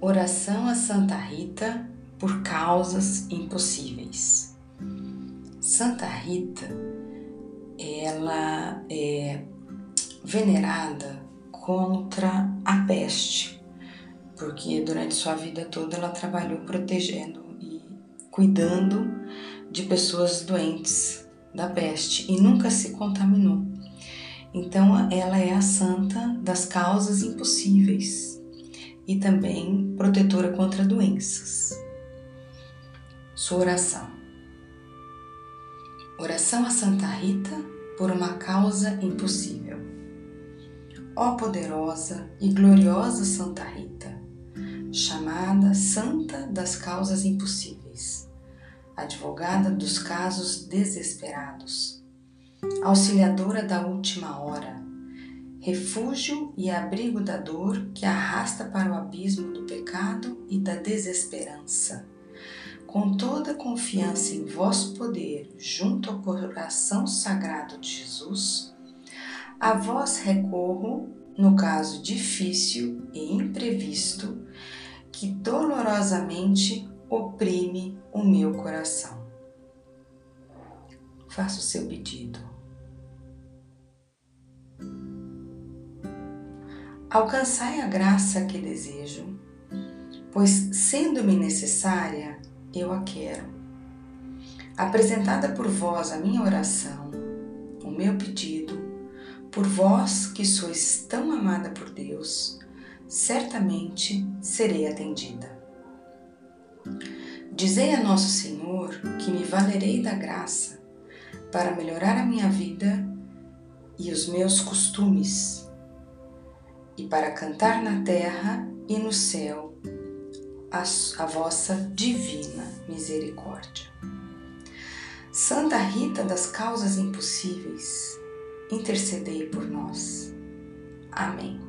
Oração a Santa Rita por causas impossíveis. Santa Rita, ela é venerada contra a peste, porque durante sua vida toda ela trabalhou protegendo e cuidando de pessoas doentes da peste e nunca se contaminou. Então, ela é a santa das causas impossíveis e também protetora contra doenças. Sua oração. Oração a Santa Rita por uma causa impossível. Ó poderosa e gloriosa Santa Rita, chamada Santa das Causas Impossíveis, advogada dos casos desesperados, auxiliadora da última hora, refúgio e abrigo da dor que arrasta para o abismo do pecado e da desesperança. Com toda confiança em vosso poder, junto ao coração sagrado de Jesus, a vós recorro no caso difícil e imprevisto que dolorosamente oprime o meu coração. Faça o seu pedido. Alcançai a graça que desejo, pois, sendo-me necessária, eu a quero. Apresentada por vós a minha oração, o meu pedido, por vós que sois tão amada por Deus, certamente serei atendida. Dizei a Nosso Senhor que me valerei da graça para melhorar a minha vida e os meus costumes e para cantar na terra e no céu a, a vossa divina misericórdia. Santa Rita das causas impossíveis, intercedei por nós. Amém.